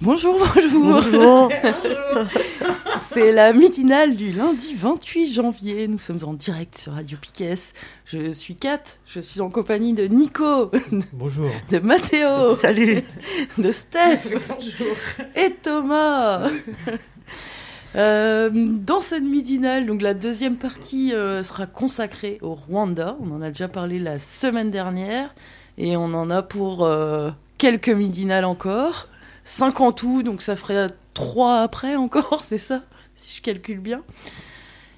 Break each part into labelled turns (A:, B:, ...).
A: Bonjour, bonjour.
B: Bonjour.
A: C'est la midinale du lundi 28 janvier. Nous sommes en direct sur Radio Piquet. Je suis Kat. Je suis en compagnie de Nico,
C: Bonjour.
A: de Mathéo,
B: Salut.
A: de Steph et Thomas. Euh, dans cette midinale, donc la deuxième partie euh, sera consacrée au Rwanda. On en a déjà parlé la semaine dernière et on en a pour euh, quelques midinales encore. Cinq en tout, donc ça ferait trois après encore, c'est ça Si je calcule bien.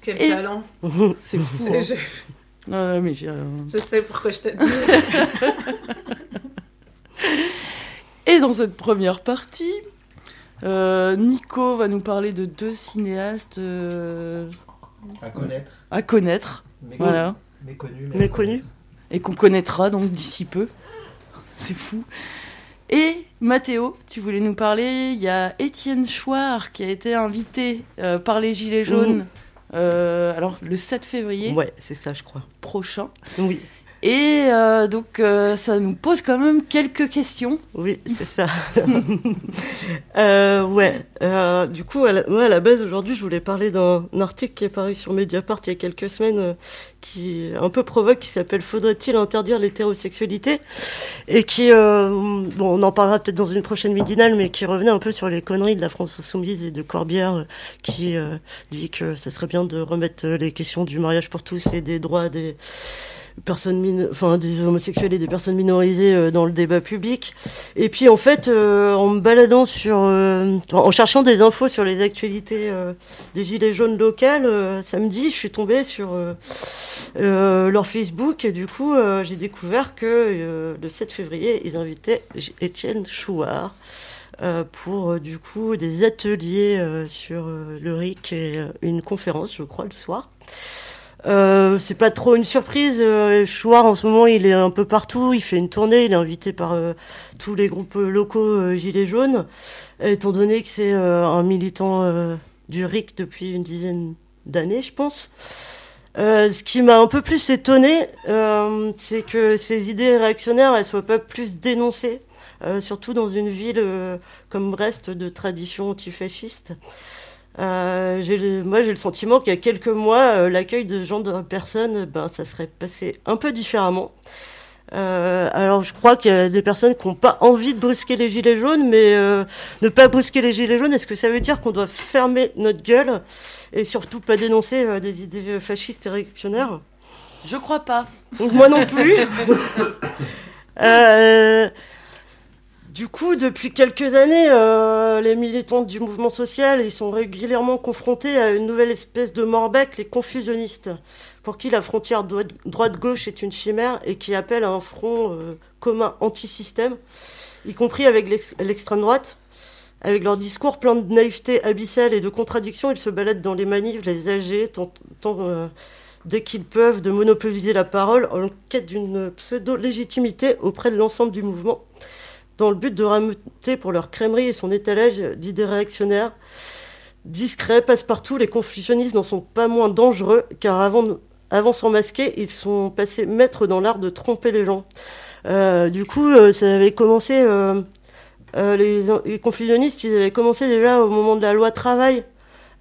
D: Quel
A: Et-
D: talent.
A: C'est fou. Hein.
D: je-
A: mais
D: je sais pourquoi je t'ai dit.
A: Et dans cette première partie, euh, Nico va nous parler de deux cinéastes euh,
C: À connaître.
A: à connaître,
C: Méconnu.
A: voilà,
C: Méconnu.
B: Méconnu.
A: et qu'on connaîtra donc d'ici peu. C'est fou. Et Mathéo, tu voulais nous parler, il y a Étienne Chouard qui a été invité euh, par les Gilets jaunes, euh, alors le 7 février
B: Ouais, c'est ça, je crois.
A: prochain.
B: Oui,
A: Et euh, donc euh, ça nous pose quand même quelques questions.
B: oui, c'est ça. euh, ouais. euh, du coup, à la, moi, à la base, aujourd'hui, je voulais parler d'un article qui est paru sur Mediapart il y a quelques semaines, euh, qui un peu provoque, qui s'appelle Faudrait-il interdire l'hétérosexualité? Et qui, euh, bon, on en parlera peut-être dans une prochaine midinale, mais qui revenait un peu sur les conneries de la France insoumise et de Corbière, qui dit que ce serait bien de remettre les questions du mariage pour tous et des droits des des homosexuels et des personnes minorisées euh, dans le débat public. Et puis en fait euh, en me baladant sur euh, en cherchant des infos sur les actualités des gilets jaunes locales samedi je suis tombée sur leur Facebook et du coup j'ai découvert que le 7 février ils invitaient Étienne Chouard pour du coup des ateliers sur le RIC et une conférence je crois le soir euh, c'est pas trop une surprise. Euh, Chouard, en ce moment, il est un peu partout. Il fait une tournée. Il est invité par euh, tous les groupes euh, locaux Gilets jaunes. Étant donné que c'est un militant du RIC depuis une dizaine d'années, je pense. Ce qui m'a un peu plus étonné, c'est que ces idées réactionnaires, elles soient pas plus dénoncées, surtout dans une ville comme Brest de tradition antifasciste. Euh, moi, j'ai le sentiment qu'il y a quelques mois, euh, l'accueil de ce genre de personnes, ben, ça serait passé un peu différemment. Euh, alors, je crois qu'il y a des personnes qui n'ont pas envie de brusquer les gilets jaunes, mais ne pas brusquer les gilets jaunes, est-ce que ça veut dire qu'on doit fermer notre gueule et surtout pas dénoncer des idées fascistes et réactionnaires?
A: Je crois pas.
B: donc moi non plus. Du coup, depuis quelques années, euh, les militants du mouvement social, ils sont régulièrement confrontés à une nouvelle espèce de morbec, les confusionnistes, pour qui la frontière droite- droite-gauche est une chimère et qui appellent à un front euh, commun anti-système, y compris avec l'ex- l'extrême droite. Avec leur discours plein de naïveté abyssale et de contradictions, ils se baladent dans les manifs, les âgés, tentant euh, dès qu'ils peuvent, de monopoliser la parole en quête d'une pseudo-légitimité auprès de l'ensemble du mouvement, dans le but de rameuter pour leur crèmerie et son étalage d'idées réactionnaires. Discrets, passe-partout, les confusionnistes n'en sont pas moins dangereux, car avant, avant s'en masquer, ils sont passés maîtres dans l'art de tromper les gens. Euh, du coup, euh, ça avait commencé... euh, les, les confusionnistes, ils avaient commencé déjà au moment de la loi travail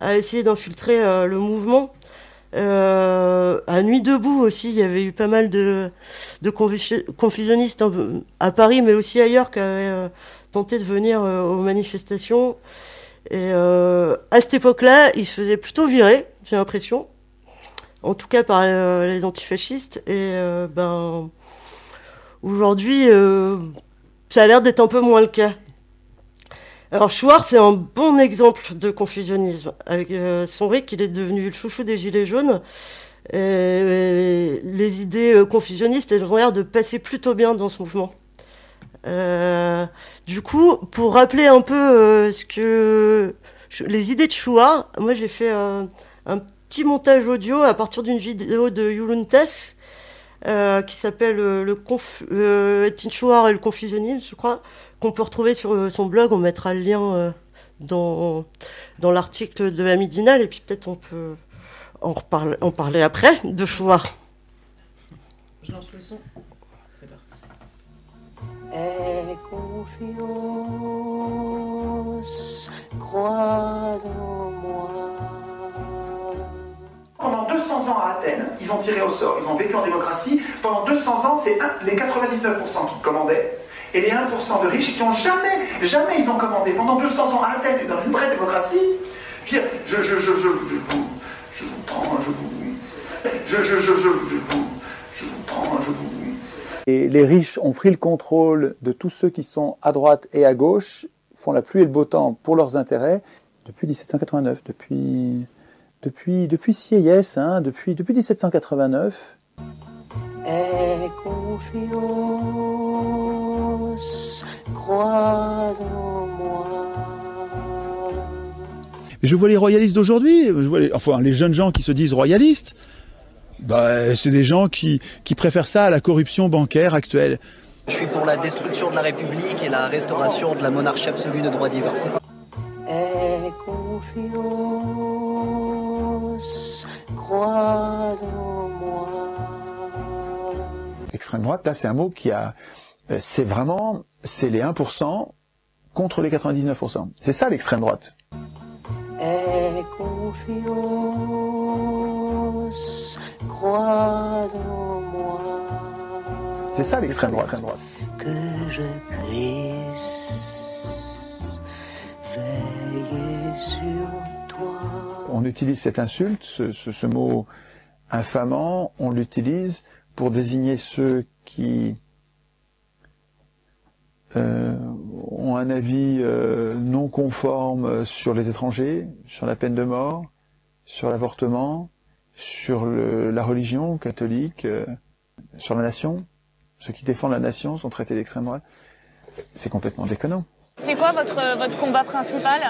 B: à essayer d'infiltrer le mouvement. Euh, à Nuit debout aussi, il y avait eu pas mal de, de confu- confusionnistes à Paris, mais aussi ailleurs, qui avaient euh, tenté de venir euh, aux manifestations. Et euh, à cette époque-là, ils se faisaient plutôt virer, j'ai l'impression. En tout cas par les antifascistes. Et ben aujourd'hui, ça a l'air d'être un peu moins le cas. Alors Chouard, c'est un bon exemple de confusionnisme. Avec euh, son RIC, il est devenu le chouchou des Gilets jaunes. Et les idées euh, confusionnistes, elles ont l'air de passer plutôt bien dans ce mouvement. Euh, du coup, pour rappeler un peu euh, ce que les idées de Chouard, moi j'ai fait un petit montage audio à partir d'une vidéo de Yuluntes euh, qui s'appelle le conf, et le confusionnisme, je crois qu'on peut retrouver sur euh, son blog. On mettra le lien euh, dans, dans l'article de la Midinale et puis peut-être on peut en, reparler, en parler après de choix.
A: Je lance le son. C'est parti.
E: Et confiance, crois en moi.
F: Pendant 200 ans à Athènes, ils ont tiré au sort, ils ont vécu en démocratie. Pendant 200 ans, c'est les 99% qui commandaient et les 1% de riches qui ont jamais, jamais ils ont commandé pendant 200 ans à Athènes, dans une vraie démocratie. Je, je, je, je, je, vous, je vous prends, je vous, je, je, je, je, vous, je vous prends, je vous.
G: Et les riches ont pris le contrôle de tous ceux qui sont à droite et à gauche, font la pluie et le beau temps pour leurs intérêts depuis 1789, depuis depuis depuis Sieyès, hein, depuis depuis 1789. Je vois les royalistes d'aujourd'hui, je vois les, enfin les jeunes gens qui se disent royalistes, bah, c'est des gens qui, qui préfèrent ça à la corruption bancaire actuelle.
H: Je suis pour la destruction de la République et la restauration de la monarchie absolue de droit divin.
G: Extrême droite, là c'est un mot qui a... Euh, c'est vraiment... C'est les 1% contre les 99%. C'est ça l'extrême droite. C'est ça l'extrême droite. Que je puisse veiller sur toi. On utilise cette insulte, ce, ce, ce mot infamant, on l'utilise pour désigner ceux qui euh, ont un avis euh, non conforme sur les étrangers, sur la peine de mort, sur l'avortement, sur la religion catholique, euh, sur la nation. Ceux qui défendent la nation sont traités d'extrême droite. C'est complètement déconnant.
I: C'est quoi votre, votre combat principal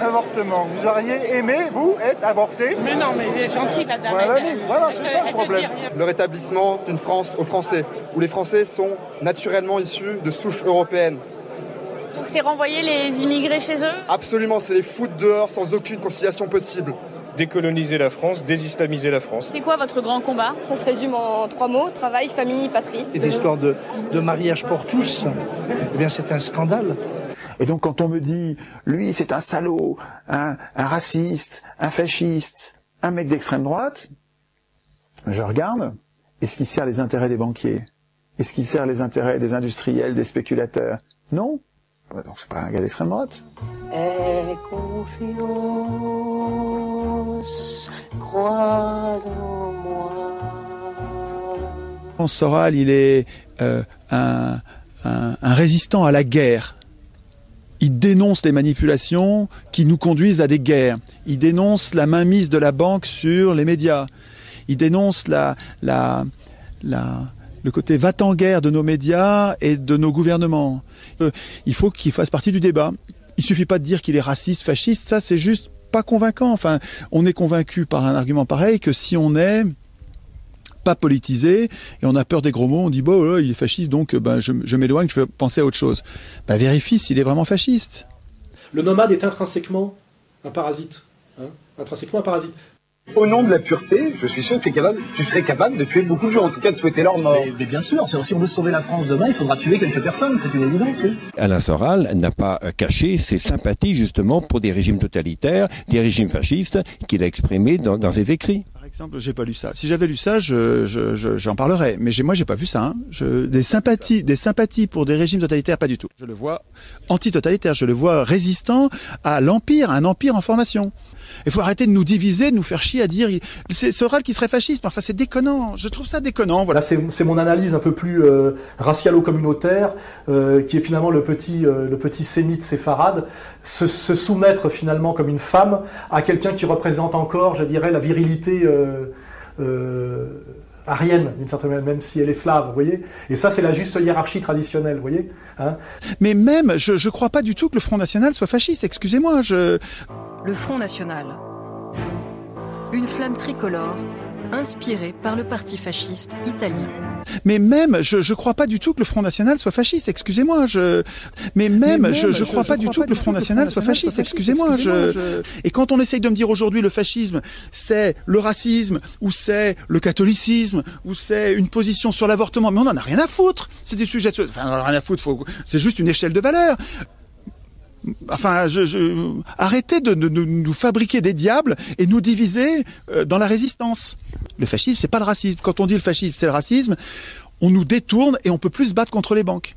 J: Avortement. Vous auriez aimé, vous, être avorté
I: Mais non, mais il est gentil, madame.
J: Voilà, voilà c'est ça le problème.
K: Le rétablissement d'une France aux Français, où les Français sont naturellement issus de souches européennes.
I: Donc c'est renvoyer les immigrés chez eux
K: Absolument, c'est les foutre dehors sans aucune conciliation possible.
L: Décoloniser la France, désislamiser la France.
I: C'est quoi votre grand combat
M: Ça se résume en trois mots, travail, famille, patrie.
N: Et l'histoire de, de mariage pour tous, eh bien c'est un scandale.
G: Et donc quand on me dit, lui c'est un salaud, un, un raciste, un fasciste, un mec d'extrême droite, je regarde, est-ce qu'il sert les intérêts des banquiers? Est-ce qu'il sert les intérêts des industriels, des spéculateurs? Non. Donc c'est pas un gars d'extrême droite. Et confiance, crois en moi. Soral, il est euh, un, un, un résistant à la guerre il dénonce les manipulations qui nous conduisent à des guerres. Il dénonce la mainmise de la banque sur les médias. Il dénonce la, la, la, le côté va-t-en-guerre de nos médias et de nos gouvernements. Euh, il faut qu'il fasse partie du débat. Il suffit pas de dire qu'il est raciste, fasciste. Ça, c'est juste pas convaincant. Enfin, on est convaincu par un argument pareil que si on est pas politisé, et on a peur des gros mots, on dit bon, oh il est fasciste, donc ben, je, m'éloigne, je vais penser à autre chose. Ben, vérifie s'il est vraiment fasciste.
O: Le nomade est intrinsèquement un parasite. Hein intrinsèquement un parasite.
P: Au nom de la pureté, je suis sûr que tu, capable, tu serais capable de tuer beaucoup de gens, en tout cas de souhaiter leur mort.
Q: Mais, mais bien sûr, si on veut sauver la France demain, il faudra tuer quelques personnes, c'est une évidence, oui.
R: Alain Soral n'a pas caché ses sympathies justement pour des régimes totalitaires, des régimes fascistes qu'il a exprimés dans, dans ses écrits.
G: exemple, j'ai pas lu ça. Si j'avais lu ça, je, je, je- j'en parlerais. Mais moi, j'ai pas vu ça. hein. Je, des sympathies, des sympathies pour des régimes totalitaires, pas du tout. Je le vois anti-totalitaire. Je le vois résistant à l'empire, à un empire en formation. Il faut arrêter de nous diviser, de nous faire chier à dire c'est Soral qui serait fasciste. Enfin, c'est déconnant. Je trouve ça déconnant. Voilà.
O: Là, c'est mon analyse un peu plus euh, racialo-communautaire, euh, qui est finalement le petit, euh, le petit sémite séfarade, se, se soumettre finalement comme une femme à quelqu'un qui représente encore, je dirais, la virilité euh, arienne, d'une certaine manière, même si elle est slave, vous voyez. Et ça, c'est la juste hiérarchie traditionnelle, vous voyez. Hein
G: Mais même, je, je crois pas du tout que le Front National soit fasciste. Excusez-moi, je.
S: Le Front National. Une flamme tricolore inspirée par le parti fasciste italien.
G: Mais même, je, je crois pas du tout que le Front National soit fasciste. Excusez-moi, je. Mais même,
S: même,
G: je, je- crois
S: je
G: pas du
S: crois
G: tout
S: pas
G: que le
S: du
G: Front
S: tout que le
G: National
S: Front
G: soit
S: National
G: fasciste.
S: soit fasciste.
G: Excusez-moi, je. Et quand on essaye de me dire aujourd'hui le fascisme, c'est le racisme ou c'est le catholicisme ou c'est une position sur l'avortement, mais on en a rien à foutre. C'est des sujets. de- Enfin, on en a rien à foutre. Faut... C'est juste une échelle de valeur. Enfin, arrêtez de, nous fabriquer des diables et nous diviser euh, dans la résistance. Le fascisme, c'est pas le racisme. Quand on dit le fascisme, c'est le racisme, on nous détourne et on peut plus se battre contre les banques.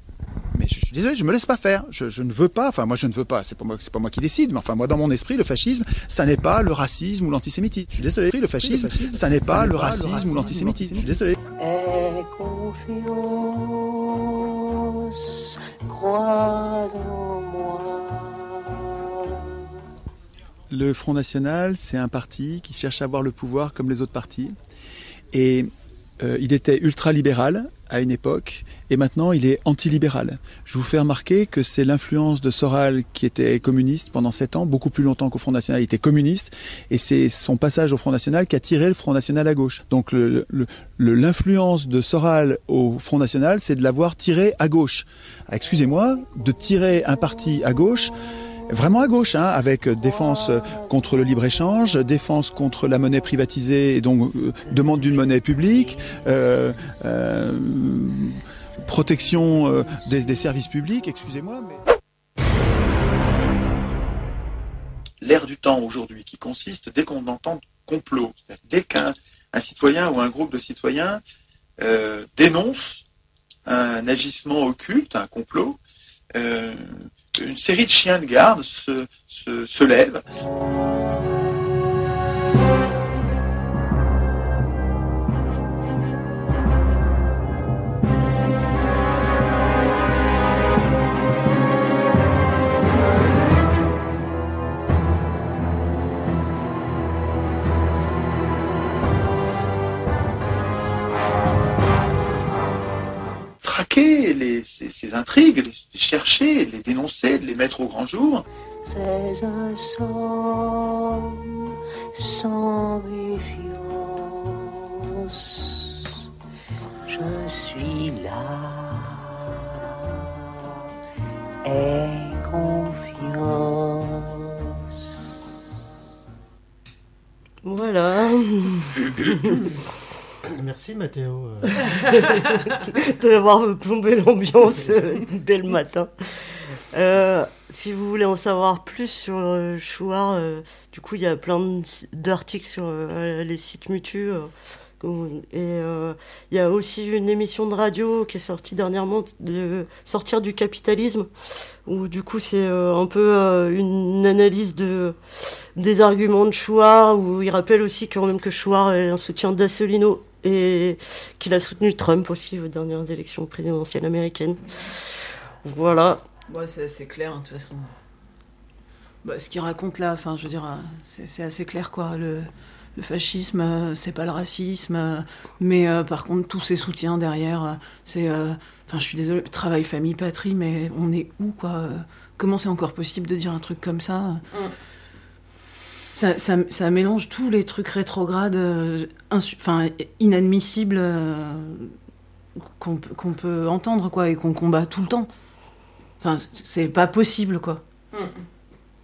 G: Mais je suis désolé, je me laisse pas faire. Je, ne veux pas. Enfin, moi, je ne veux pas. C'est pas moi, c'est pas moi qui décide. Mais enfin, moi, dans mon esprit, le fascisme, ça n'est pas le racisme ou l'antisémitisme. Je suis désolé. Le fascisme, ça n'est pas le racisme ou l'antisémitisme. Je suis désolé.
E: Aie confiance,
G: Le Front National, c'est un parti qui cherche à avoir le pouvoir comme les autres partis. Et euh, il était ultra-libéral à une époque, et maintenant il est anti-libéral. Je vous fais remarquer que c'est l'influence de Soral qui était communiste pendant sept ans, beaucoup plus longtemps qu'au Front National, il était communiste, et c'est son passage au Front National qui a tiré le Front National à gauche. Donc l'influence de Soral au Front National, c'est de l'avoir tiré à gauche. Ah, Excusez-moi, de tirer un parti à gauche, vraiment à gauche, hein, avec euh, défense euh, contre le libre-échange, défense contre la monnaie privatisée et donc euh, demande d'une monnaie publique, protection des, services publics, excusez-moi, mais...
T: l'ère du temps aujourd'hui qui consiste, dès qu'on entend complot, dès qu'un un citoyen ou un groupe de citoyens dénonce un agissement occulte, un complot, une série de chiens de garde se, se, lèvent. traquer les, ces, intrigues, chercher, de les dénoncer, de les mettre au grand jour.
E: Fais un somme sans méfiance. Je suis là. Aie confiance.
B: Voilà.
C: Merci Mathéo.
B: de l'avoir plombé l'ambiance euh, dès le matin. Euh, si vous voulez en savoir plus sur euh, Chouard, du coup, il y a plein d'articles sur les sites mutus. et il y a aussi une émission de radio qui est sortie dernièrement de Sortir du capitalisme, où du coup c'est un peu une analyse de, des arguments de Chouard, où il rappelle aussi quand même que Chouard est un soutien d'Assolino et qu'il a soutenu Trump aussi aux dernières élections présidentielles américaines. Voilà.
A: Ouais, c'est assez clair, hein, de toute façon. Bah, ce qu'il raconte là, enfin, je veux dire, c'est assez clair, quoi. Le, le fascisme, euh, c'est pas le racisme, euh, mais euh, par contre, tous ces soutiens derrière, c'est. euh, Enfin, je suis désolée, travail, famille, patrie, mais on est où, quoi Comment c'est encore possible de dire un truc comme ça ça, ça, ça mélange tous les trucs rétrogrades, euh, enfin, inadmissibles euh, qu'on peut- entendre, quoi, et qu'on combat tout le temps. Enfin, c'est pas possible, quoi.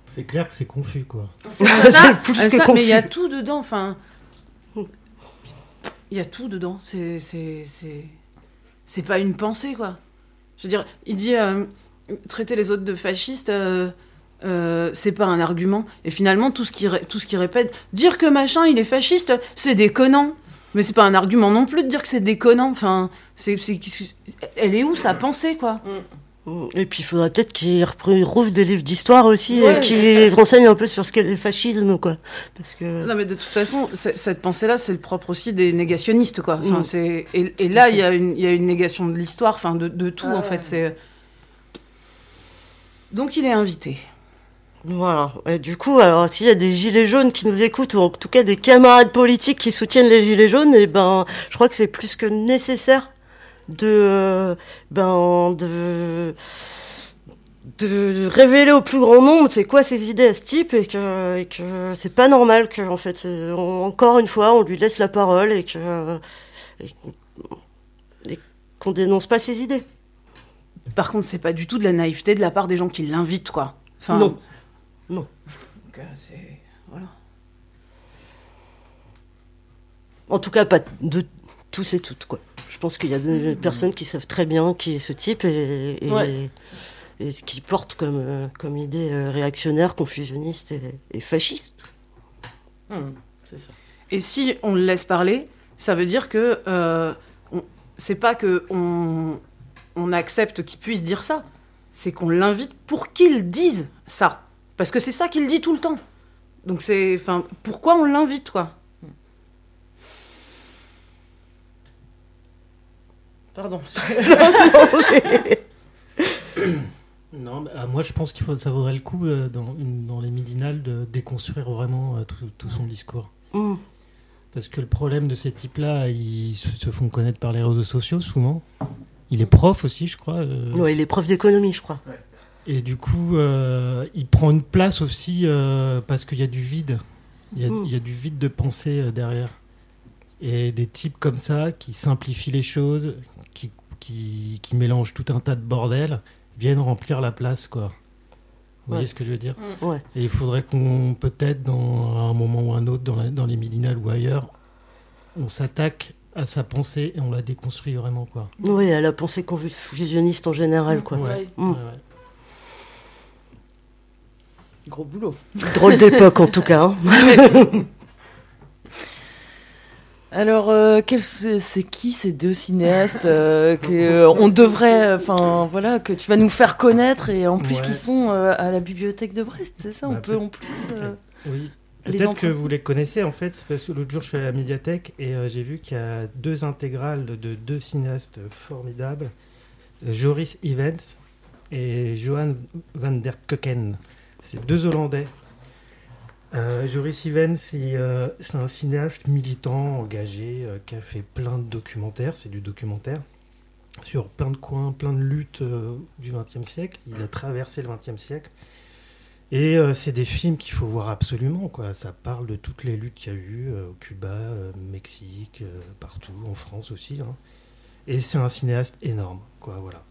C: C'est clair que c'est confus quoi.
A: C'est ça, euh, ça, mais il y a tout dedans, enfin. Il y a tout dedans. C'est. C'est. C'est c'est pas une pensée, quoi. Je veux dire, il dit euh, traiter les autres de fascistes. euh,
U: euh, c'est pas un argument. Et finalement, tout ce qui tout ce qui répète, dire que machin il est fasciste, c'est déconnant. Mais c'est pas un argument non plus de dire que c'est déconnant. Enfin, c'est, c'est- elle est où sa pensée quoi?
B: Et puis il faudrait peut-être qu'ils retrouvent des livres d'histoire aussi
U: Ouais.
B: et qu'ils renseignent un peu sur ce qu'est le fascisme, quoi. Parce que.
U: Non, mais de toute façon, cette pensée-là, c'est le propre aussi des négationnistes, quoi. Enfin,
B: Mm.
U: c'est et, et là, il y, a une- il y a une négation de l'histoire, enfin, de, de tout, en fait. C'est donc il est invité.
B: Voilà. Et du coup, alors s'il y a des gilets jaunes qui nous écoutent, ou en tout cas des camarades politiques qui soutiennent les gilets jaunes, et ben, je crois que c'est plus que nécessaire de, euh, ben, de, de révéler au plus grand nombre c'est quoi ces idées à ce type et que, et que c'est pas normal que, en fait, on- encore une fois, on lui laisse la parole et que, et, et qu'on dénonce pas ses idées.
U: Par contre, c'est pas du tout de la naïveté de la part des gens qui l'invitent, quoi. Enfin,
B: Non. Non.
U: donc, euh, c'est voilà.
B: En tout cas, pas de tous et toutes, quoi. Je pense qu'il y a des personnes qui savent très bien qui est ce type et, et,
A: Ouais.
B: et ce qu'il porte comme, euh, comme idée euh, réactionnaire, confusionniste et, et fasciste.
A: c'est ça.
U: Et si on le laisse parler, ça veut dire que euh, on- c'est pas que on, on accepte qu'il puisse dire ça, c'est qu'on l'invite pour qu'il dise ça, parce que c'est ça qu'il dit tout le temps. Donc c'est, enfin, pourquoi on l'invite quoi? Pardon.
C: Non, bah, moi je pense qu'il faut, ça vaudrait le coup euh, dans, une- dans les midinales de déconstruire vraiment euh, tout, tout son discours.
B: Mm.
C: Parce que le problème de ces types-là, ils se, font connaître par les réseaux sociaux souvent. Il est prof aussi, je crois. euh,
B: Ouais, il est prof d'économie, je crois.
C: Et du coup, euh, il prend une place aussi euh, parce qu'il y a du vide. Il y a,
B: Mm.
C: il y a du vide de pensée euh, derrière. Et des types comme ça qui simplifient les choses, qui, qui, qui mélangent tout un tas de bordel, viennent remplir la place, quoi. Vous voyez ce que je veux dire
B: Mm. Ouais.
C: Et il faudrait qu'on, peut-être, dans un moment ou un autre, dans, la- dans les midinales ou ailleurs, on s'attaque à sa pensée et on la déconstruit vraiment, quoi.
B: Oui, à la pensée confusionniste en général, quoi.
C: Ouais.
B: Mm.
A: Gros boulot.
B: Drôle d'époque, en tout cas. hein.
A: Alors, euh, c'est qui ces deux cinéastes euh, que euh, on devrait, enfin voilà, que tu vas nous faire connaître et en plus
C: Ouais.
A: qui sont euh, à la bibliothèque de Brest, c'est ça On
C: Bah,
A: peut
C: peut-
A: en plus euh,
C: Oui. Peut-être que vous les connaissez en fait, parce que l'autre jour je suis à la médiathèque et euh, j'ai vu qu'il y a deux intégrales de deux cinéastes formidables, Joris Evans et Johan van der Koken. C'est deux Hollandais. Euh, Joris euh, c'est un cinéaste militant, engagé, euh, qui a fait plein de documentaires, c'est du documentaire, sur plein de coins, plein de luttes euh, du XXe siècle. Il a traversé le XXe siècle. Et c'est des films qu'il faut voir absolument, quoi. Ça parle de toutes les luttes qu'il y a eu au Cuba, Mexique, partout, en France aussi. hein. Et c'est un cinéaste énorme, quoi, voilà.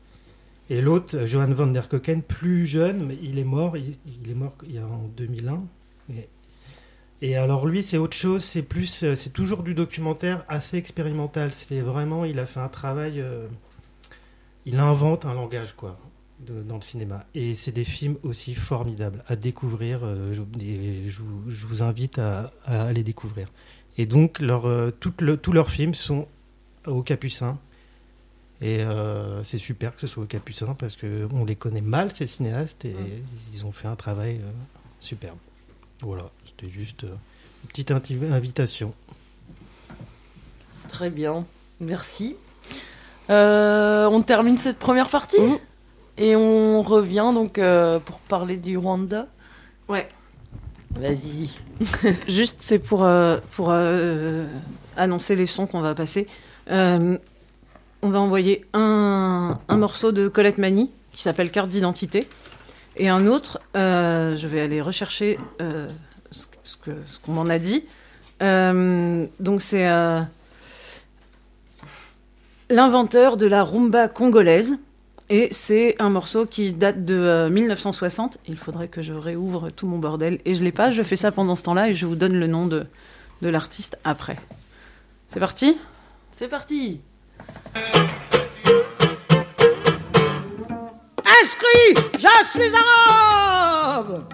C: Et l'autre, Johan van der Koken, plus jeune, mais il est mort, il, est mort il y a en 2001. Et, et alors lui, c'est autre chose, c'est plus, euh, c'est toujours du documentaire assez expérimental. C'est vraiment, il a fait un travail, euh, il invente un langage, quoi dans le cinéma. Et c'est des films aussi formidables à découvrir. euh, je, vous, invite à, les découvrir. Et donc, tous leurs films sont au Capucin. Et euh, c'est super que ce soit au Capucin parce qu'on les connaît mal, ces cinéastes, et ils ont fait un travail euh, superbe. Voilà, c'était juste euh, une petite invitation.
A: Très bien, merci. Euh, on termine cette première partie et on revient donc euh, pour parler du Rwanda.
U: Ouais.
A: Vas-y.
U: Juste, c'est pour, euh, pour euh, annoncer les sons qu'on va passer. On va envoyer un, un morceau de Colette Mani qui s'appelle Carte d'identité. Et un autre, euh, je vais aller rechercher euh, ce, ce qu'on m'en a dit. Euh, donc c'est l'inventeur de la rumba congolaise. Et c'est un morceau qui date de euh, 1960. Il faudrait que je réouvre tout mon bordel. Et je l'ai pas, je fais ça pendant ce temps-là et je vous donne le nom de, de l'artiste après. C'est parti?
A: C'est parti.
V: Inscrit, je suis
W: arabe.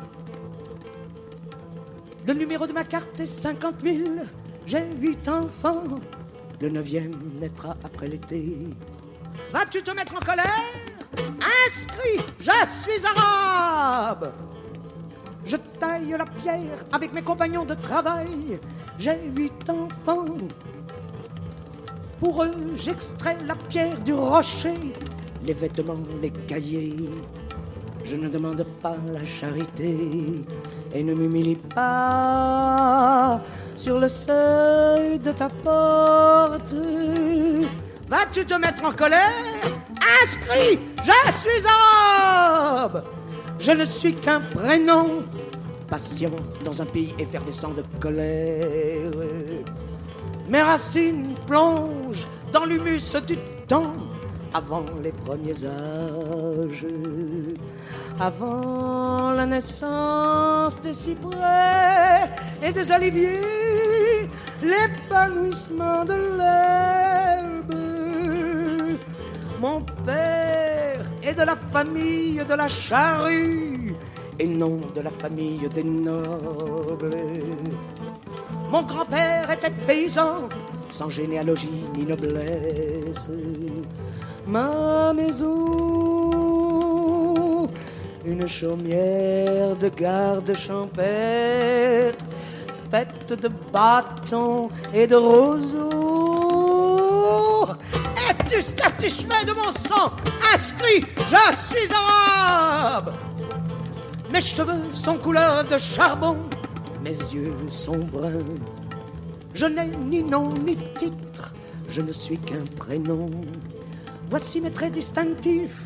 W: Le numéro de ma carte est 50 000. J'ai huit enfants. Le neuvième naîtra après l'été. Vas-tu te mettre en colère? Inscrit, je suis arabe. Je taille la pierre avec mes compagnons de travail. J'ai huit enfants. Pour eux, j'extrais la pierre du rocher, les vêtements, les cahiers. Je ne demande pas la charité et ne m'humilie pas sur le seuil de ta porte. Vas-tu te mettre en colère? Inscrit, je suis arabe. Je ne suis qu'un prénom, patient dans un pays effervescent de colère. Mes racines plongent dans l'humus du temps avant les premiers âges, avant la naissance des cyprès et des oliviers, l'épanouissement de l'herbe. Mon père est de la famille de la charrue et non de la famille des nobles. Mon grand-père était paysan, sans généalogie ni noblesse. Ma maison, une chaumière de garde champêtre, faite de bâtons et de roseaux. Es-tu satisfait de mon sang? Inscrit, je suis arabe. Mes cheveux sont couleur de charbon mes yeux sont bruns. Je n'ai ni nom ni titre, je ne suis qu'un prénom. Voici mes traits distinctifs.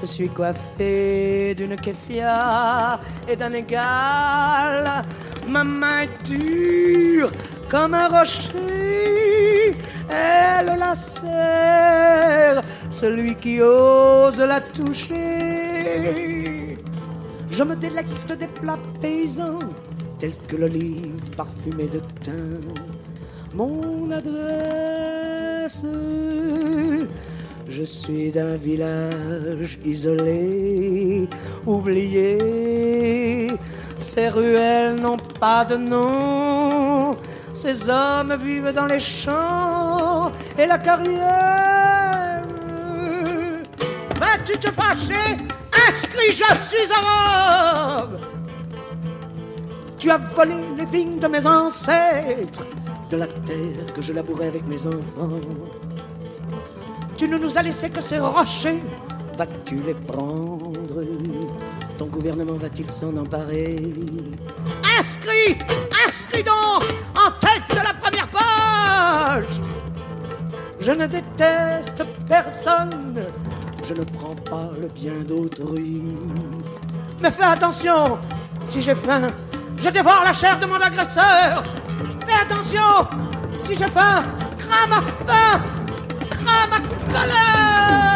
W: Je suis coiffé d'une kéfia et d'un égal. Ma main est dure comme un rocher. Elle la serre, celui qui ose la toucher. Je me délecte des plats paysans, tels que l'olive parfumée de thym. Mon adresse, je suis d'un village isolé, oublié. Ces ruelles n'ont pas de nom. Ces hommes vivent dans les champs et la carrière. Vas-tu te fâcher? Inscrit, je suis arabe. Tu as volé les vignes de mes ancêtres, de la terre que je labourais avec mes enfants. Tu ne nous as laissé que ces rochers. Vas-tu les prendre? Ton gouvernement va-t-il s'en emparer? Inscrit Inscrit donc En tête de la première page Je ne déteste personne je ne prends pas le bien d'autrui. Mais fais attention, si j'ai faim, je dévore la chair de mon agresseur. Fais attention, si j'ai faim, crame ma faim, crame ma colère.